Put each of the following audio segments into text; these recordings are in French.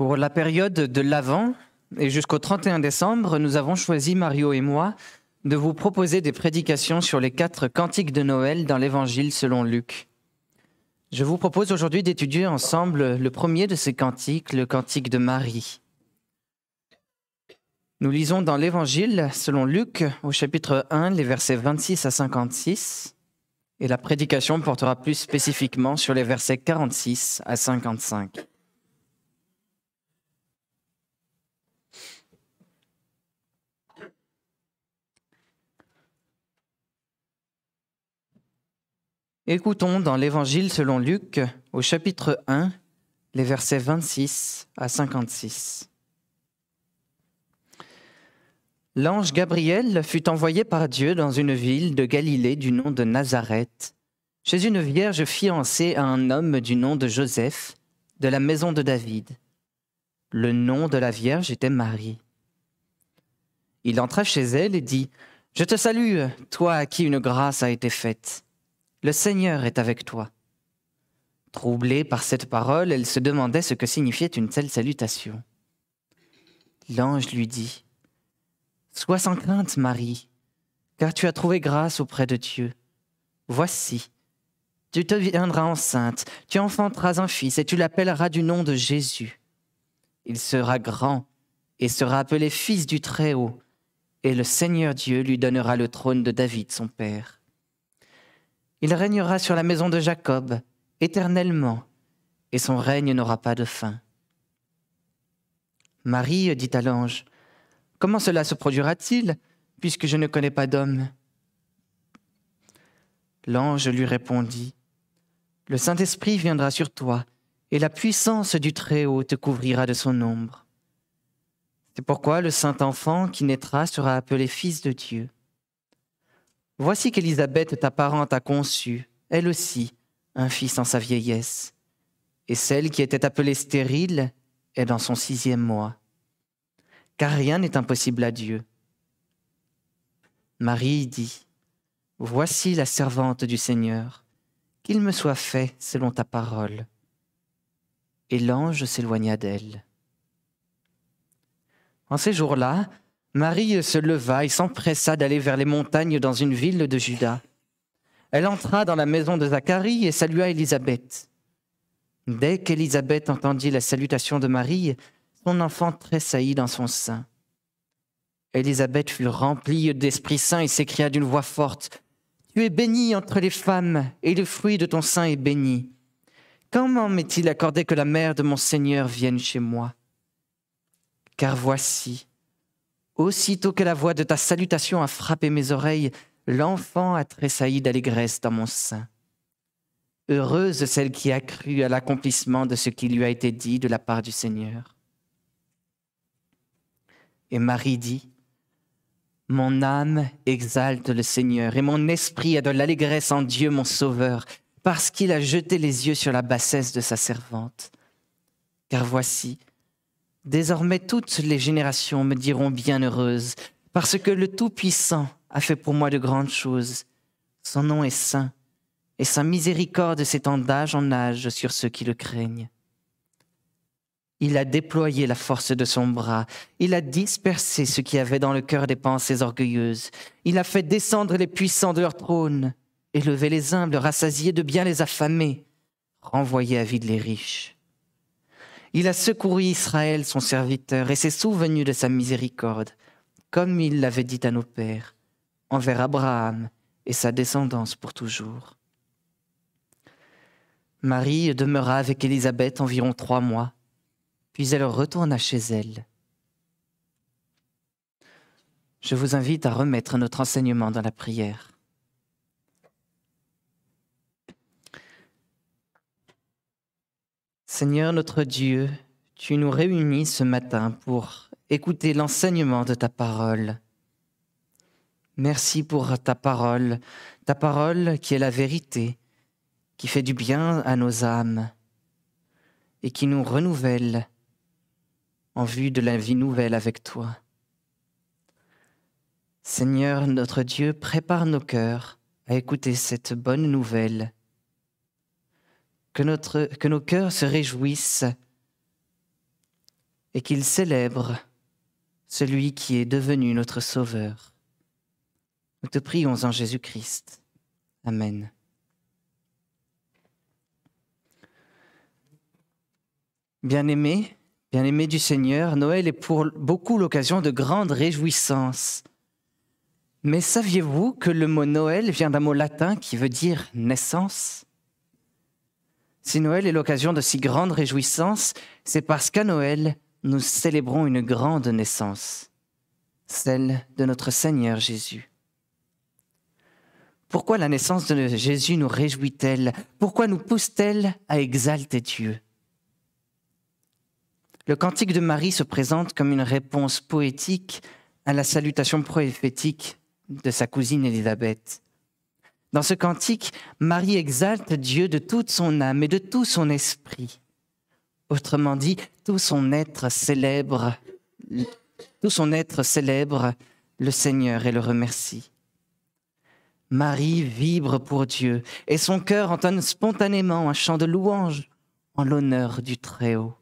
Pour la période de l'Avent et jusqu'au 31 décembre, nous avons choisi, Mario et moi, de vous proposer des prédications sur les quatre cantiques de Noël dans l'Évangile selon Luc. Je vous propose aujourd'hui d'étudier ensemble le premier de ces cantiques, le cantique de Marie. Nous lisons dans l'Évangile selon Luc au chapitre 1 les versets 26 à 56 et la prédication portera plus spécifiquement sur les versets 46 à 55. Écoutons dans l'Évangile selon Luc au chapitre 1 les versets 26 à 56. L'ange Gabriel fut envoyé par Dieu dans une ville de Galilée du nom de Nazareth, chez une vierge fiancée à un homme du nom de Joseph, de la maison de David. Le nom de la vierge était Marie. Il entra chez elle et dit, Je te salue, toi à qui une grâce a été faite. Le Seigneur est avec toi. Troublée par cette parole, elle se demandait ce que signifiait une telle salutation. L'ange lui dit, Sois sans crainte, Marie, car tu as trouvé grâce auprès de Dieu. Voici, tu te viendras enceinte, tu enfanteras un fils, et tu l'appelleras du nom de Jésus. Il sera grand et sera appelé fils du Très-Haut, et le Seigneur Dieu lui donnera le trône de David, son père. Il régnera sur la maison de Jacob éternellement, et son règne n'aura pas de fin. Marie dit à l'ange, Comment cela se produira-t-il, puisque je ne connais pas d'homme? L'ange lui répondit, Le Saint-Esprit viendra sur toi, et la puissance du Très-Haut te couvrira de son ombre. C'est pourquoi le Saint-Enfant qui naîtra sera appelé Fils de Dieu. Voici qu'Élisabeth, ta parente, a conçu, elle aussi, un fils en sa vieillesse, et celle qui était appelée stérile est dans son sixième mois car rien n'est impossible à Dieu. Marie dit, Voici la servante du Seigneur, qu'il me soit fait selon ta parole. Et l'ange s'éloigna d'elle. En ces jours-là, Marie se leva et s'empressa d'aller vers les montagnes dans une ville de Juda. Elle entra dans la maison de Zacharie et salua Élisabeth. Dès qu'Élisabeth entendit la salutation de Marie, son enfant tressaillit dans son sein. Élisabeth fut remplie d'Esprit Saint et s'écria d'une voix forte, Tu es bénie entre les femmes, et le fruit de ton sein est béni. Comment m'est-il accordé que la mère de mon Seigneur vienne chez moi? Car voici, aussitôt que la voix de ta salutation a frappé mes oreilles, l'enfant a tressailli d'allégresse dans mon sein. Heureuse celle qui a cru à l'accomplissement de ce qui lui a été dit de la part du Seigneur. Et Marie dit, Mon âme exalte le Seigneur, et mon esprit a de l'allégresse en Dieu mon Sauveur, parce qu'il a jeté les yeux sur la bassesse de sa servante. Car voici, désormais toutes les générations me diront bienheureuse, parce que le Tout-Puissant a fait pour moi de grandes choses. Son nom est saint, et sa miséricorde s'étend d'âge en âge sur ceux qui le craignent. Il a déployé la force de son bras. Il a dispersé ce qui avait dans le cœur des pensées orgueilleuses. Il a fait descendre les puissants de leur trône, élevé les humbles, rassasié de bien les affamés, renvoyé à vide les riches. Il a secouru Israël, son serviteur, et s'est souvenu de sa miséricorde, comme il l'avait dit à nos pères, envers Abraham et sa descendance pour toujours. Marie demeura avec Élisabeth environ trois mois puis elle retourna chez elle. Je vous invite à remettre notre enseignement dans la prière. Seigneur notre Dieu, tu nous réunis ce matin pour écouter l'enseignement de ta parole. Merci pour ta parole, ta parole qui est la vérité, qui fait du bien à nos âmes et qui nous renouvelle en vue de la vie nouvelle avec toi. Seigneur notre Dieu, prépare nos cœurs à écouter cette bonne nouvelle. Que, nos cœurs se réjouissent et qu'ils célèbrent celui qui est devenu notre Sauveur. Nous te prions en Jésus-Christ. Amen. Bien-aimés, bien-aimés du Seigneur, Noël est pour beaucoup l'occasion de grandes réjouissances. Mais saviez-vous que le mot Noël vient d'un mot latin qui veut dire naissance? Si Noël est l'occasion de si grandes réjouissances, c'est parce qu'à Noël, nous célébrons une grande naissance, celle de notre Seigneur Jésus. Pourquoi la naissance de Jésus nous réjouit-elle? Pourquoi nous pousse-t-elle à exalter Dieu? Le cantique de Marie se présente comme une réponse poétique à la salutation prophétique de sa cousine Élisabeth. Dans ce cantique, Marie exalte Dieu de toute son âme et de tout son esprit. Autrement dit, tout son être célèbre, tout son être célèbre le Seigneur et le remercie. Marie vibre pour Dieu et son cœur entonne spontanément un chant de louange en l'honneur du Très-Haut.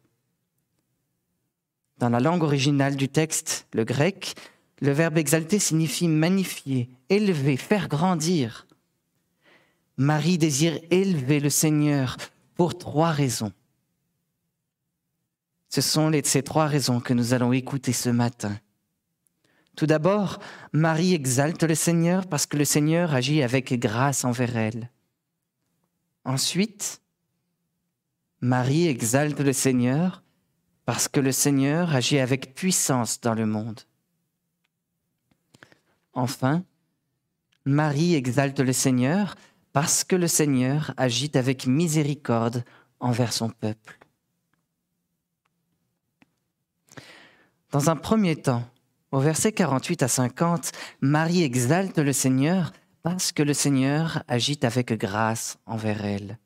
Dans la langue originale du texte, le grec, le verbe exalter signifie magnifier, élever, faire grandir. Marie désire élever le Seigneur pour trois raisons. Ce sont les, ces trois raisons que nous allons écouter ce matin. Tout d'abord, Marie exalte le Seigneur parce que le Seigneur agit avec grâce envers elle. Ensuite, Marie exalte le Seigneur parce que le Seigneur agit avec puissance dans le monde. Enfin, Marie exalte le Seigneur parce que le Seigneur agit avec miséricorde envers son peuple. Dans un premier temps, au verset 48 à 50, Marie exalte le Seigneur parce que le Seigneur agit avec grâce envers elle.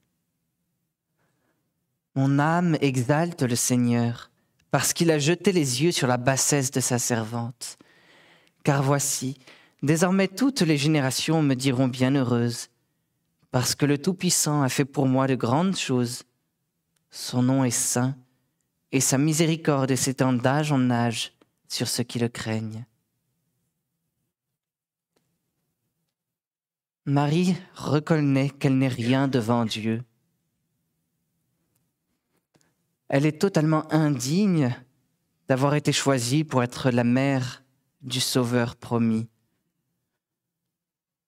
Mon âme exalte le Seigneur parce qu'il a jeté les yeux sur la bassesse de sa servante. Car voici, désormais toutes les générations me diront bienheureuse, parce que le Tout-Puissant a fait pour moi de grandes choses. Son nom est saint et sa miséricorde s'étend d'âge en âge sur ceux qui le craignent. Marie reconnaît qu'elle n'est rien devant Dieu. Elle est totalement indigne d'avoir été choisie pour être la mère du Sauveur promis.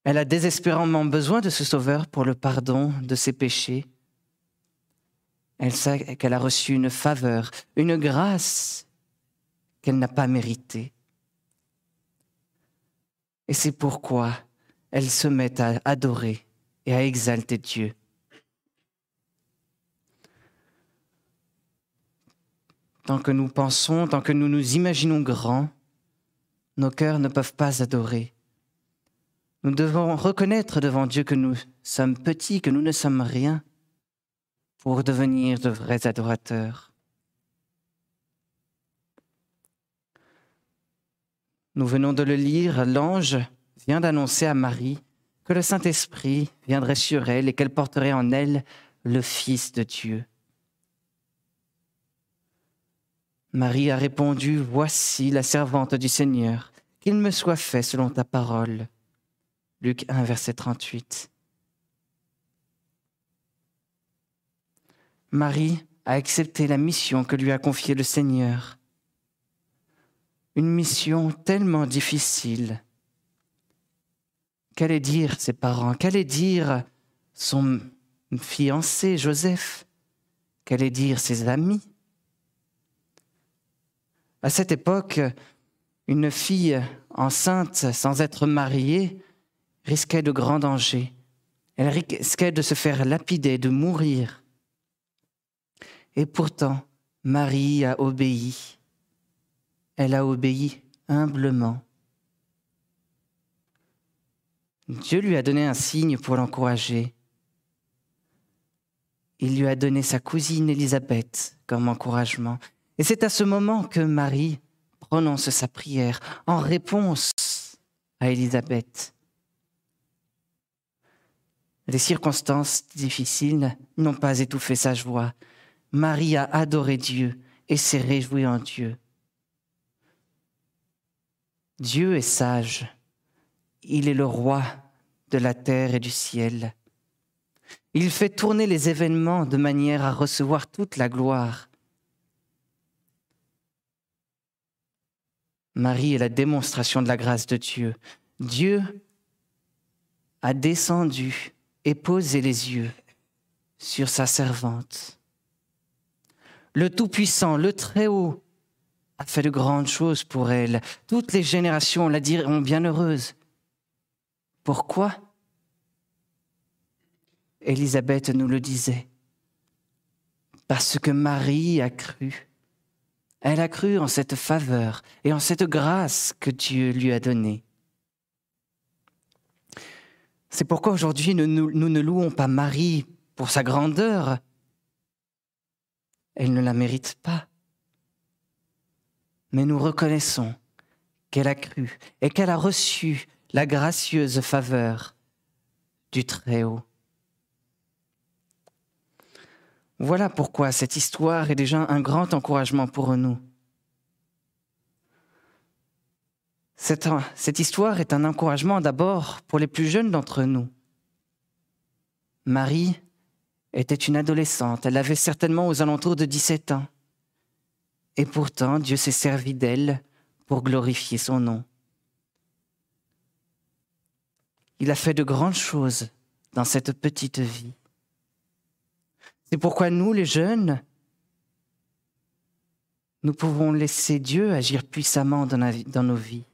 Elle a désespérément besoin de ce Sauveur pour le pardon de ses péchés elle sait qu'elle a reçu une faveur, une grâce qu'elle n'a pas méritée. Et c'est pourquoi elle se met à adorer et à exalter Dieu. Tant que nous pensons, tant que nous nous imaginons grands, nos cœurs ne peuvent pas adorer. Nous devons reconnaître devant Dieu que nous sommes petits, que nous ne sommes rien pour devenir de vrais adorateurs. Nous venons de le lire, l'ange vient d'annoncer à Marie que le Saint-Esprit viendrait sur elle et qu'elle porterait en elle le Fils de Dieu. Marie a répondu, Voici la servante du Seigneur, qu'il me soit fait selon ta parole. Luc 1, verset 38. Marie a accepté la mission que lui a confiée le Seigneur. Une mission tellement difficile. Qu'allait dire ses parents? Qu'allait dire son fiancé Joseph? Qu'allait dire ses amis? À cette époque, une fille enceinte sans être mariée risquait de grands dangers. Elle risquait de se faire lapider, de mourir. Et pourtant, Marie a obéi. Elle a obéi humblement. Dieu lui a donné un signe pour l'encourager. Il lui a donné sa cousine Élisabeth comme encouragement. Et c'est à ce moment que Marie prononce sa prière en réponse à Élisabeth. Les circonstances difficiles n'ont pas étouffé sa joie. Marie a adoré Dieu et s'est réjoui en Dieu. Dieu est sage, il est le roi de la terre et du ciel. Il fait tourner les événements de manière à recevoir toute la gloire. Marie est la démonstration de la grâce de Dieu. Dieu a descendu et posé les yeux sur sa servante. Le Tout-Puissant, le Très-Haut, a fait de grandes choses pour elle. Toutes les générations la diront bienheureuse. Pourquoi? Élisabeth nous le disait. Parce que Marie a cru. Elle a cru en cette faveur et en cette grâce que Dieu lui a donnée. C'est pourquoi aujourd'hui nous, ne louons pas Marie pour sa grandeur. Elle ne la mérite pas. Mais nous reconnaissons qu'elle a cru et qu'elle a reçu la gracieuse faveur du Très-Haut. Voilà pourquoi cette histoire est déjà un grand encouragement pour nous. Cette, histoire est un encouragement d'abord pour les plus jeunes d'entre nous. Marie était une adolescente, elle avait certainement aux alentours de 17 ans. Et pourtant, Dieu s'est servi d'elle pour glorifier son nom. Il a fait de grandes choses dans cette petite vie. C'est pourquoi nous, les jeunes, nous pouvons laisser Dieu agir puissamment dans, nos vies.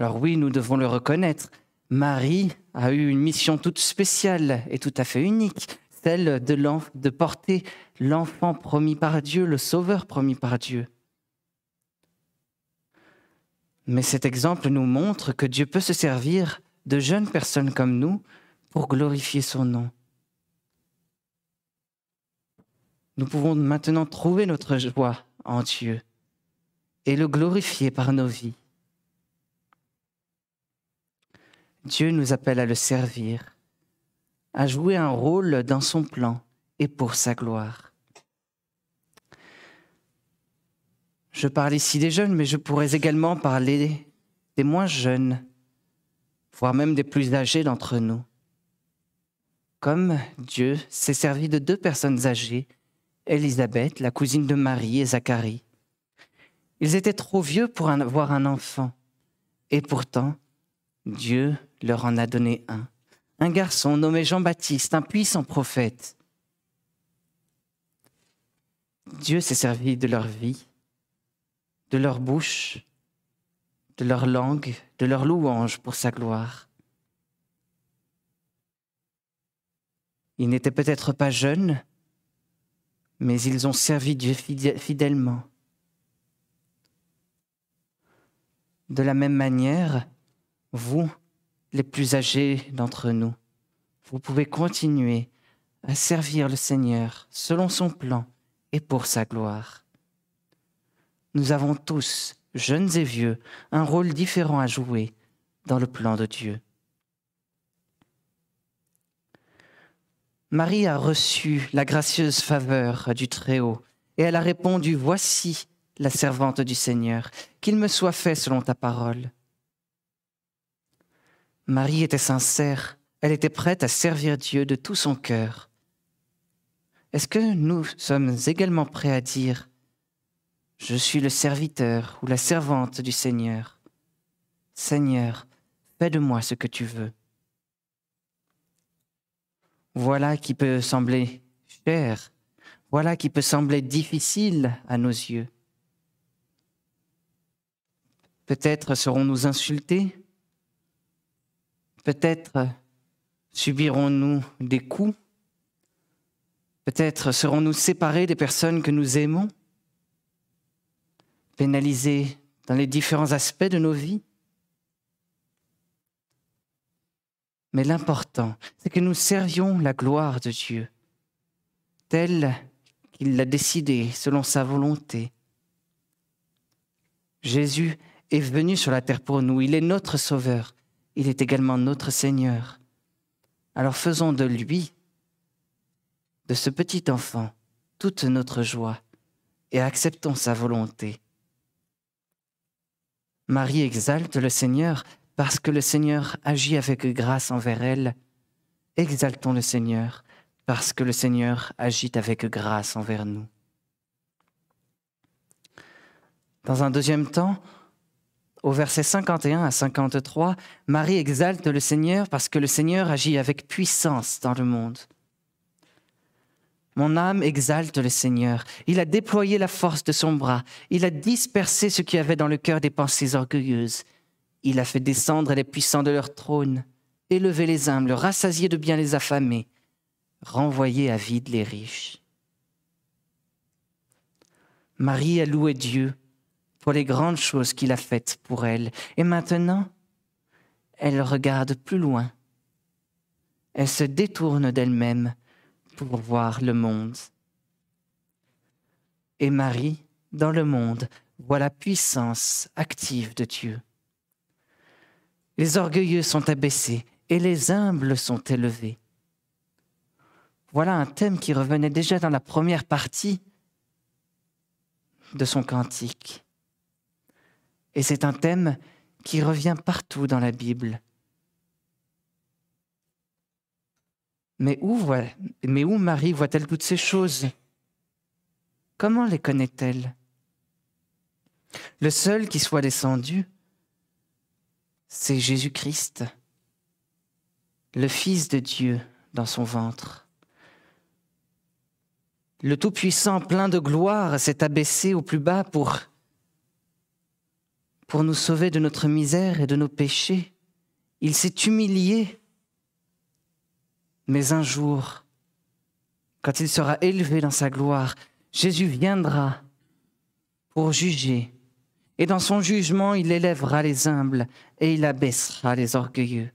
Alors oui, nous devons le reconnaître. Marie a eu une mission toute spéciale et tout à fait unique, celle de, porter l'enfant promis par Dieu, le sauveur promis par Dieu. Mais cet exemple nous montre que Dieu peut se servir de jeunes personnes comme nous pour glorifier son nom. Nous pouvons maintenant trouver notre joie en Dieu et le glorifier par nos vies. Dieu nous appelle à le servir, à jouer un rôle dans son plan et pour sa gloire. Je parle ici des jeunes, mais je pourrais également parler des moins jeunes, voire même des plus âgés d'entre nous. Comme Dieu s'est servi de deux personnes âgées, Élisabeth, la cousine de Marie et Zacharie. Ils étaient trop vieux pour avoir un enfant, et pourtant Dieu leur en a donné un, un garçon nommé Jean-Baptiste, un puissant prophète. Dieu s'est servi de leur vie, de leur bouche, de leur langue, de leur louange pour sa gloire. Ils n'étaient peut-être pas jeunes, mais ils ont servi Dieu fidèlement. De la même manière, vous, les plus âgés d'entre nous, vous pouvez continuer à servir le Seigneur selon son plan et pour sa gloire. Nous avons tous, jeunes et vieux, un rôle différent à jouer dans le plan de Dieu. Marie a reçu la gracieuse faveur du Très-Haut et elle a répondu, Voici la servante du Seigneur, qu'il me soit fait selon ta parole. Marie était sincère, elle était prête à servir Dieu de tout son cœur. Est-ce que nous sommes également prêts à dire, Je suis le serviteur ou la servante du Seigneur Seigneur, fais de moi ce que tu veux. Voilà qui peut sembler cher, voilà qui peut sembler difficile à nos yeux. Peut-être serons-nous insultés, Peut-être subirons-nous des coups. Peut-être serons-nous séparés des personnes que nous aimons, pénalisés dans les différents aspects de nos vies. Mais l'important, c'est que nous servions la gloire de Dieu, telle qu'il l'a décidée selon sa volonté. Jésus est venu sur la terre pour nous, il est notre Sauveur, il est également notre Seigneur. Alors faisons de lui, de ce petit enfant, toute notre joie et acceptons sa volonté. Marie exalte le Seigneur parce que le Seigneur agit avec grâce envers elle. Exaltons le Seigneur parce que le Seigneur agit avec grâce envers nous. Dans un deuxième temps, au verset 51 à 53, Marie exalte le Seigneur parce que le Seigneur agit avec puissance dans le monde. Mon âme exalte le Seigneur. Il a déployé la force de son bras. Il a dispersé ce qui avait dans le cœur des pensées orgueilleuses. Il a fait descendre les puissants de leur trône, élevé les humbles, rassasié de bien les affamés, renvoyé à vide les riches. Marie a loué Dieu pour les grandes choses qu'il a faites pour elle. Et maintenant, elle regarde plus loin. Elle se détourne d'elle-même pour voir le monde. Et Marie, dans le monde, voit la puissance active de Dieu. Les orgueilleux sont abaissés et les humbles sont élevés. Voilà un thème qui revenait déjà dans la première partie de son cantique. Et c'est un thème qui revient partout dans la Bible. Mais où, voit, mais où Marie voit-elle toutes ces choses? Comment les connaît-elle? Le seul qui soit descendu, c'est Jésus-Christ, le Fils de Dieu dans son ventre. Le Tout-Puissant, plein de gloire, s'est abaissé au plus bas pour pour nous sauver de notre misère et de nos péchés. Il s'est humilié. Mais un jour, quand il sera élevé dans sa gloire, Jésus viendra pour juger. Et dans son jugement, il élèvera les humbles et il abaissera les orgueilleux.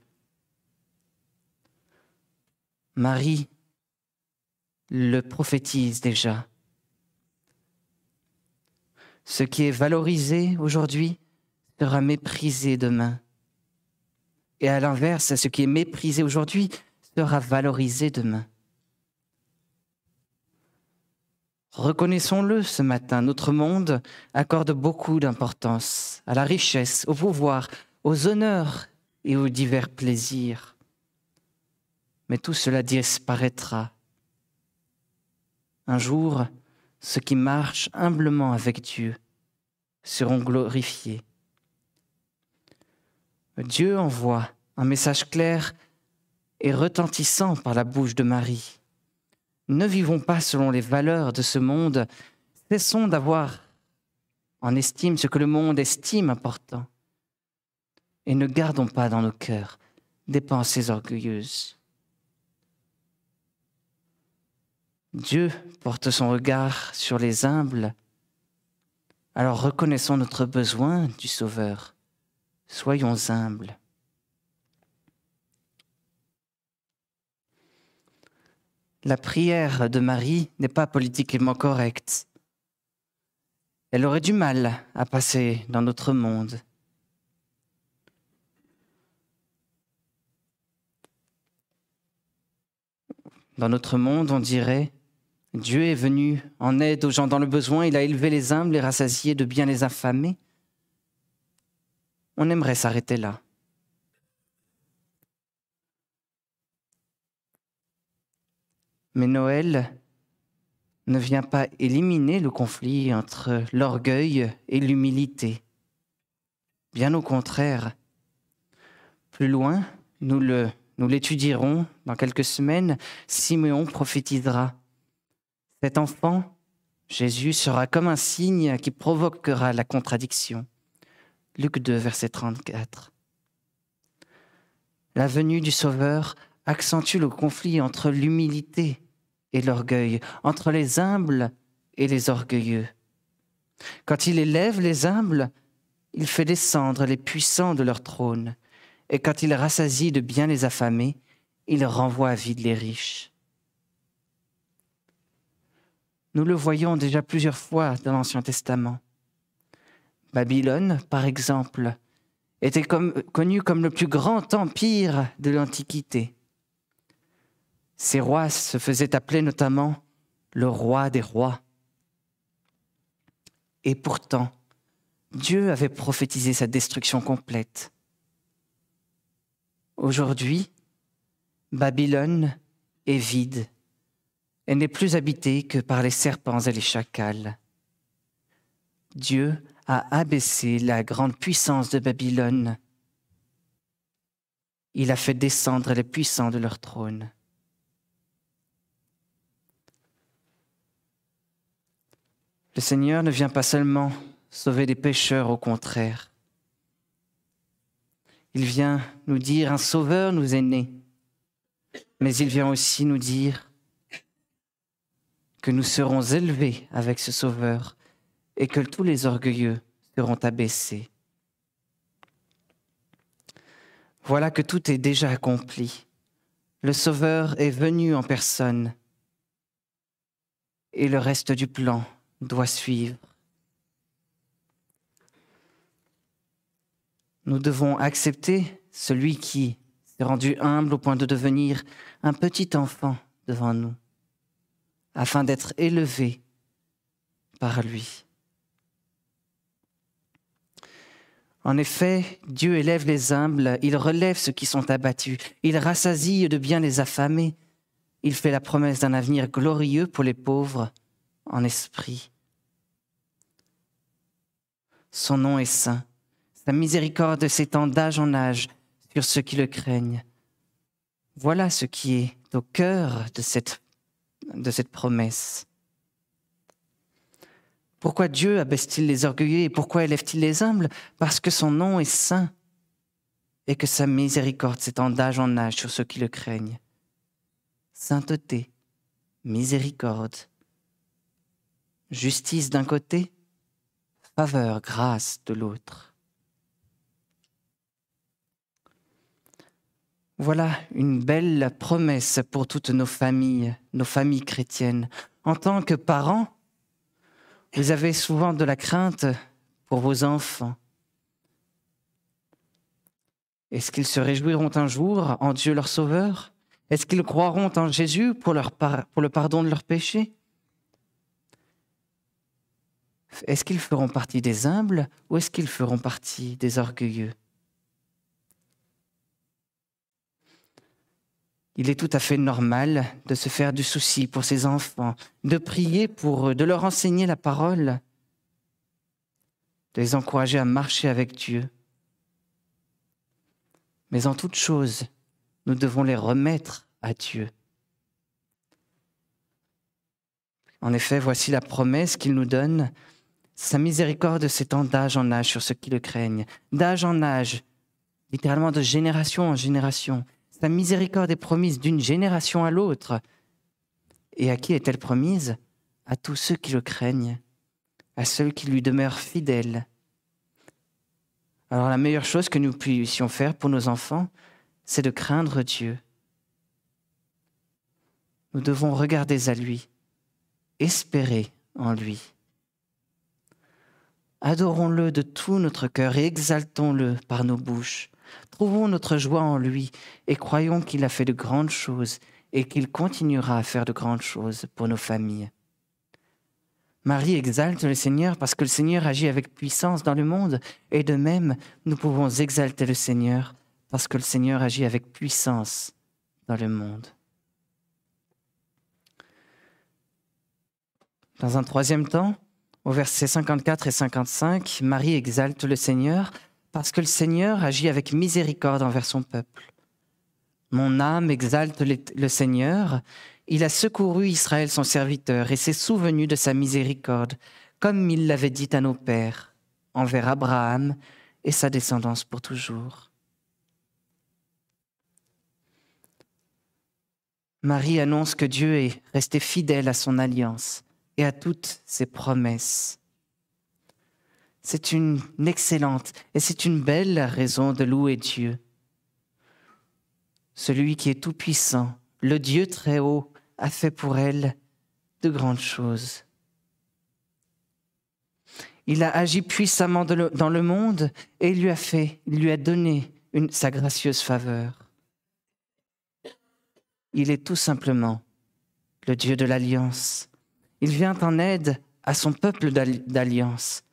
Marie le prophétise déjà. Ce qui est valorisé aujourd'hui sera méprisé demain. Et à l'inverse, ce qui est méprisé aujourd'hui sera valorisé demain. Reconnaissons-le ce matin, notre monde accorde beaucoup d'importance à la richesse, au pouvoir, aux honneurs et aux divers plaisirs. Mais tout cela disparaîtra. Un jour, ceux qui marchent humblement avec Dieu seront glorifiés. Dieu envoie un message clair et retentissant par la bouche de Marie. Ne vivons pas selon les valeurs de ce monde, cessons d'avoir en estime ce que le monde estime important, et ne gardons pas dans nos cœurs des pensées orgueilleuses. Dieu porte son regard sur les humbles, alors reconnaissons notre besoin du Sauveur Soyons humbles. La prière de Marie n'est pas politiquement correcte. Elle aurait du mal à passer dans notre monde. Dans notre monde, on dirait, Dieu est venu en aide aux gens dans le besoin, il a élevé les humbles et rassasié de bien les affamés on aimerait s'arrêter là. Mais Noël ne vient pas éliminer le conflit entre l'orgueil et l'humilité. Bien au contraire. Plus loin, nous l'étudierons dans quelques semaines, Siméon prophétisera. Cet enfant, Jésus, sera comme un signe qui provoquera la contradiction. Luc 2, verset 34. La venue du Sauveur accentue le conflit entre l'humilité et l'orgueil, entre les humbles et les orgueilleux. Quand il élève les humbles, il fait descendre les puissants de leur trône, et quand il rassasie de bien les affamés, il renvoie à vide les riches. Nous le voyons déjà plusieurs fois dans l'Ancien Testament. Babylone, par exemple, était comme, connu comme le plus grand empire de l'Antiquité. Ses rois se faisaient appeler notamment le roi des rois. Et pourtant, Dieu avait prophétisé sa destruction complète. Aujourd'hui, Babylone est vide. Elle n'est plus habitée que par les serpents et les chacals. Dieu a abaissé la grande puissance de Babylone. Il a fait descendre les puissants de leur trône. Le Seigneur ne vient pas seulement sauver des pécheurs, au contraire. Il vient nous dire, un sauveur nous est né, mais il vient aussi nous dire que nous serons élevés avec ce sauveur et que tous les orgueilleux seront abaissés. Voilà que tout est déjà accompli. Le Sauveur est venu en personne et le reste du plan doit suivre. Nous devons accepter celui qui s'est rendu humble au point de devenir un petit enfant devant nous, afin d'être élevé par lui. En effet, Dieu élève les humbles, il relève ceux qui sont abattus, il rassasie de bien les affamés, il fait la promesse d'un avenir glorieux pour les pauvres en esprit. Son nom est saint. Sa miséricorde s'étend d'âge en âge sur ceux qui le craignent. Voilà ce qui est au cœur de cette, de cette promesse. Pourquoi Dieu abaisse-t-il les orgueilleux et pourquoi élève-t-il les humbles? Parce que son nom est saint et que sa miséricorde s'étend d'âge en âge sur ceux qui le craignent. Sainteté, miséricorde, justice d'un côté, faveur, grâce de l'autre. Voilà une belle promesse pour toutes nos familles, nos familles chrétiennes. En tant que parents, vous avez souvent de la crainte pour vos enfants. Est-ce qu'ils se réjouiront un jour en Dieu leur Sauveur? Est-ce qu'ils croiront en Jésus pour, le pardon de leurs péchés? Est-ce qu'ils feront partie des humbles ou est-ce qu'ils feront partie des orgueilleux? Il est tout à fait normal de se faire du souci pour ses enfants, de prier pour eux, de leur enseigner la parole, de les encourager à marcher avec Dieu. Mais en toute chose, nous devons les remettre à Dieu. En effet, voici la promesse qu'il nous donne sa miséricorde s'étend d'âge en âge sur ceux qui le craignent, d'âge en âge, littéralement de génération en génération. Sa miséricorde est promise d'une génération à l'autre. Et à qui est-elle promise? À tous ceux qui le craignent, à ceux qui lui demeurent fidèles. Alors la meilleure chose que nous puissions faire pour nos enfants, c'est de craindre Dieu. Nous devons regarder à lui, espérer en lui. Adorons-le de tout notre cœur et exaltons-le par nos bouches. Trouvons notre joie en lui et croyons qu'il a fait de grandes choses et qu'il continuera à faire de grandes choses pour nos familles. Marie exalte le Seigneur parce que le Seigneur agit avec puissance dans le monde et de même nous pouvons exalter le Seigneur parce que le Seigneur agit avec puissance dans le monde. Dans un troisième temps, au verset 54 et 55, Marie exalte le Seigneur parce que le Seigneur agit avec miséricorde envers son peuple. Mon âme exalte le Seigneur, il a secouru Israël son serviteur et s'est souvenu de sa miséricorde, comme il l'avait dit à nos pères, envers Abraham et sa descendance pour toujours. Marie annonce que Dieu est resté fidèle à son alliance et à toutes ses promesses. C'est une excellente et c'est une belle raison de louer Dieu. Celui qui est tout-puissant, le Dieu très haut, a fait pour elle de grandes choses. Il a agi puissamment dans le monde et lui a fait, lui a donné sa gracieuse faveur. Il est tout simplement le Dieu de l'alliance, Il vient en aide à son peuple d'alliance,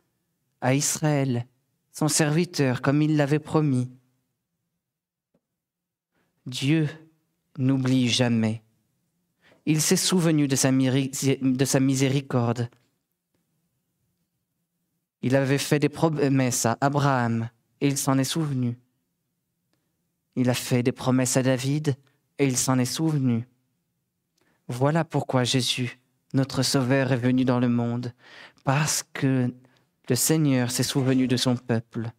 à Israël, son serviteur, comme il l'avait promis. Dieu n'oublie jamais. Il s'est souvenu de sa, de sa miséricorde. Il avait fait des promesses à Abraham et il s'en est souvenu. Il a fait des promesses à David et il s'en est souvenu. Voilà pourquoi Jésus, notre Sauveur, est venu dans le monde, parce que le Seigneur s'est souvenu de son peuple.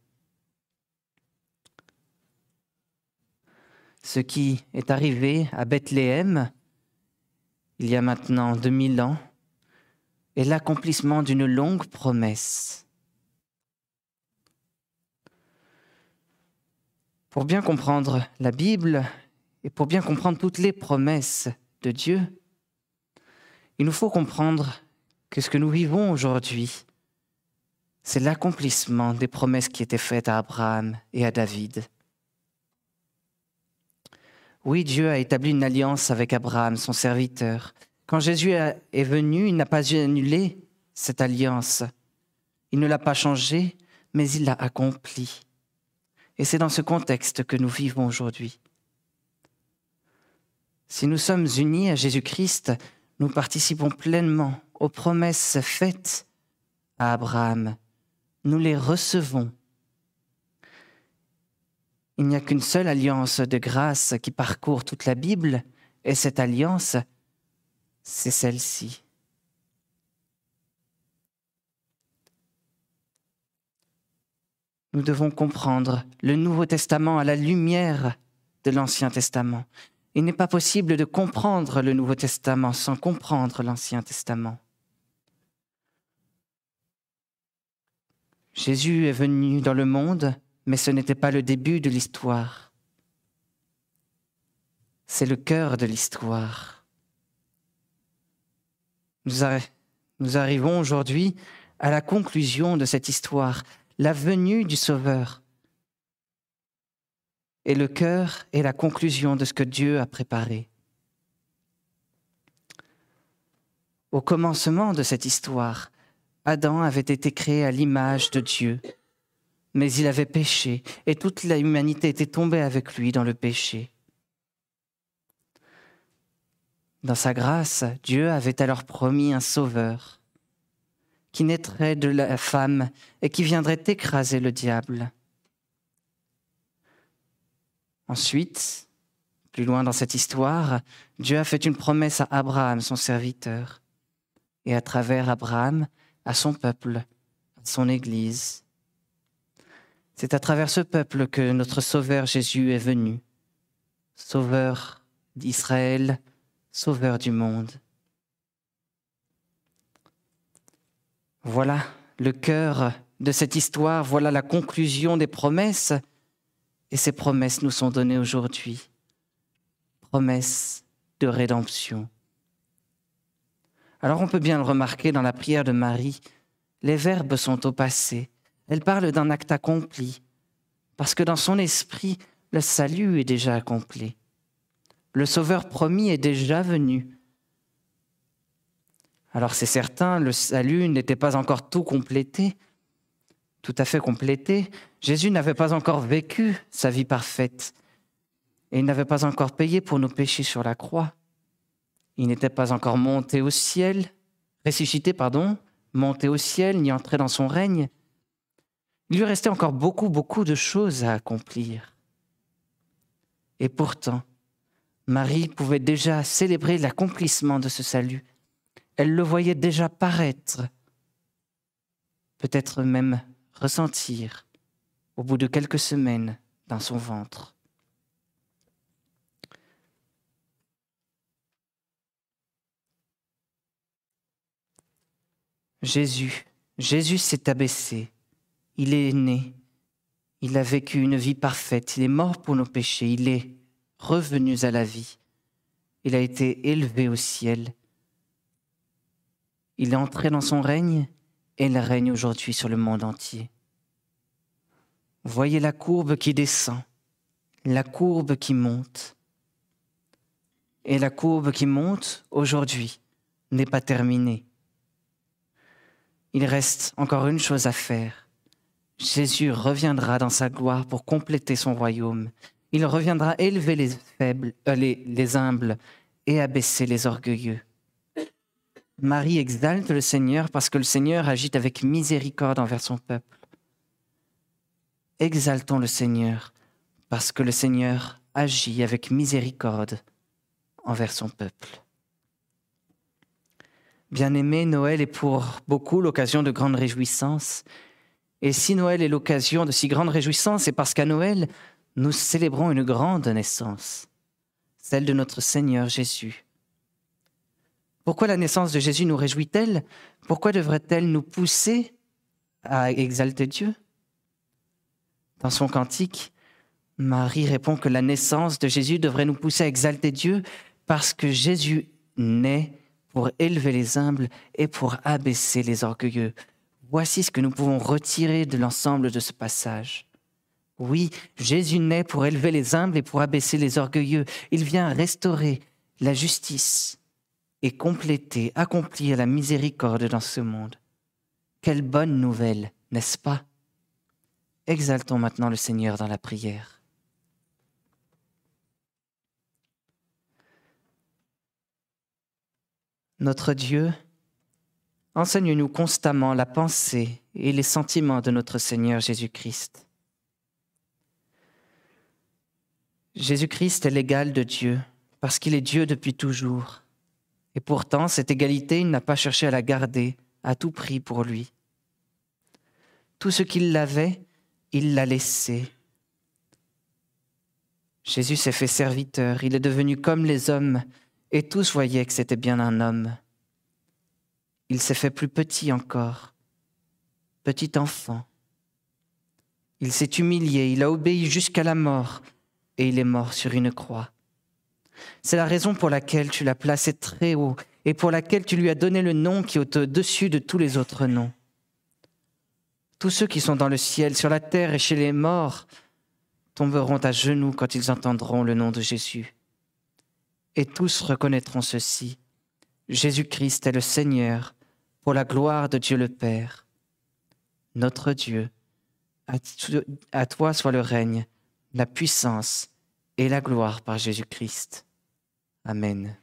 Ce qui est arrivé à Bethléem, il y a maintenant 2000 ans, est l'accomplissement d'une longue promesse. Pour bien comprendre la Bible et pour bien comprendre toutes les promesses de Dieu, il nous faut comprendre que ce que nous vivons aujourd'hui, c'est l'accomplissement des promesses qui étaient faites à Abraham et à David. Oui, Dieu a établi une alliance avec Abraham, son serviteur. Quand Jésus est venu, il n'a pas annulé cette alliance. Il ne l'a pas changée, mais il l'a accomplie. Et c'est dans ce contexte que nous vivons aujourd'hui. Si nous sommes unis à Jésus-Christ, nous participons pleinement aux promesses faites à Abraham. Nous les recevons. Il n'y a qu'une seule alliance de grâce qui parcourt toute la Bible, et cette alliance, c'est celle-ci. Nous devons comprendre le Nouveau Testament à la lumière de l'Ancien Testament. Il n'est pas possible de comprendre le Nouveau Testament sans comprendre l'Ancien Testament. Jésus est venu dans le monde, mais ce n'était pas le début de l'histoire. C'est le cœur de l'histoire. Nous, arrivons aujourd'hui à la conclusion de cette histoire, la venue du Sauveur et le cœur est la conclusion de ce que Dieu a préparé. Au commencement de cette histoire, Adam avait été créé à l'image de Dieu, mais il avait péché et toute la humanité était tombée avec lui dans le péché. Dans sa grâce, Dieu avait alors promis un sauveur qui naîtrait de la femme et qui viendrait écraser le diable. Ensuite, plus loin dans cette histoire, Dieu a fait une promesse à Abraham, son serviteur, et à travers Abraham, à son peuple, à son Église. C'est à travers ce peuple que notre Sauveur Jésus est venu, Sauveur d'Israël, Sauveur du monde. Voilà le cœur de cette histoire, voilà la conclusion des promesses et ces promesses nous sont données aujourd'hui. Promesses de rédemption. Alors on peut bien le remarquer dans la prière de Marie, les verbes sont au passé. Elle parle d'un acte accompli, parce que dans son esprit, le salut est déjà accompli. Le Sauveur promis est déjà venu. Alors c'est certain, le salut n'était pas encore tout complété, tout à fait complété, Jésus n'avait pas encore vécu sa vie parfaite et il n'avait pas encore payé pour nos péchés sur la croix. Il n'était pas encore monté au ciel, ressuscité, pardon, monté au ciel, ni entré dans son règne. Il lui restait encore beaucoup, beaucoup de choses à accomplir. Et pourtant, Marie pouvait déjà célébrer l'accomplissement de ce salut. Elle le voyait déjà paraître, peut-être même ressentir au bout de quelques semaines dans son ventre. Jésus, Jésus s'est abaissé, il est né, il a vécu une vie parfaite, il est mort pour nos péchés, il est revenu à la vie, il a été élevé au ciel, il est entré dans son règne et il règne aujourd'hui sur le monde entier. Voyez la courbe qui descend, la courbe qui monte. Et la courbe qui monte aujourd'hui n'est pas terminée. Il reste encore une chose à faire. Jésus reviendra dans sa gloire pour compléter son royaume. Il reviendra élever les faibles, euh, les, les humbles et abaisser les orgueilleux. Marie exalte le Seigneur parce que le Seigneur agit avec miséricorde envers son peuple. Exaltons le Seigneur parce que le Seigneur agit avec miséricorde envers son peuple. Bien-aimé, Noël est pour beaucoup l'occasion de grandes réjouissances. Et si Noël est l'occasion de si grandes réjouissances, c'est parce qu'à Noël, nous célébrons une grande naissance, celle de notre Seigneur Jésus. Pourquoi la naissance de Jésus nous réjouit-elle? Pourquoi devrait-elle nous pousser à exalter Dieu? Dans son cantique, Marie répond que la naissance de Jésus devrait nous pousser à exalter Dieu parce que Jésus naît pour élever les humbles et pour abaisser les orgueilleux. Voici ce que nous pouvons retirer de l'ensemble de ce passage. Oui, Jésus naît pour élever les humbles et pour abaisser les orgueilleux. Il vient restaurer la justice, et compléter, accomplir la miséricorde dans ce monde. Quelle bonne nouvelle, n'est-ce pas? Exaltons maintenant le Seigneur dans la prière. Notre Dieu, enseigne-nous constamment la pensée et les sentiments de notre Seigneur Jésus-Christ. Jésus-Christ est l'égal de Dieu parce qu'il est Dieu depuis toujours. Et pourtant, cette égalité, il n'a pas cherché à la garder à tout prix pour lui. Tout ce qu'il avait, il l'a laissé. Jésus s'est fait serviteur, il est devenu comme les hommes, et tous voyaient que c'était bien un homme. Il s'est fait plus petit encore, petit enfant. Il s'est humilié, il a obéi jusqu'à la mort, et il est mort sur une croix. C'est la raison pour laquelle tu l'as placé très haut et pour laquelle tu lui as donné le nom qui est au-dessus de tous les autres noms. Tous ceux qui sont dans le ciel, sur la terre et chez les morts tomberont à genoux quand ils entendront le nom de Jésus. Et tous reconnaîtront ceci. Jésus-Christ est le Seigneur pour la gloire de Dieu le Père. Notre Dieu, à toi soit le règne, la puissance et la gloire par Jésus-Christ. Amen.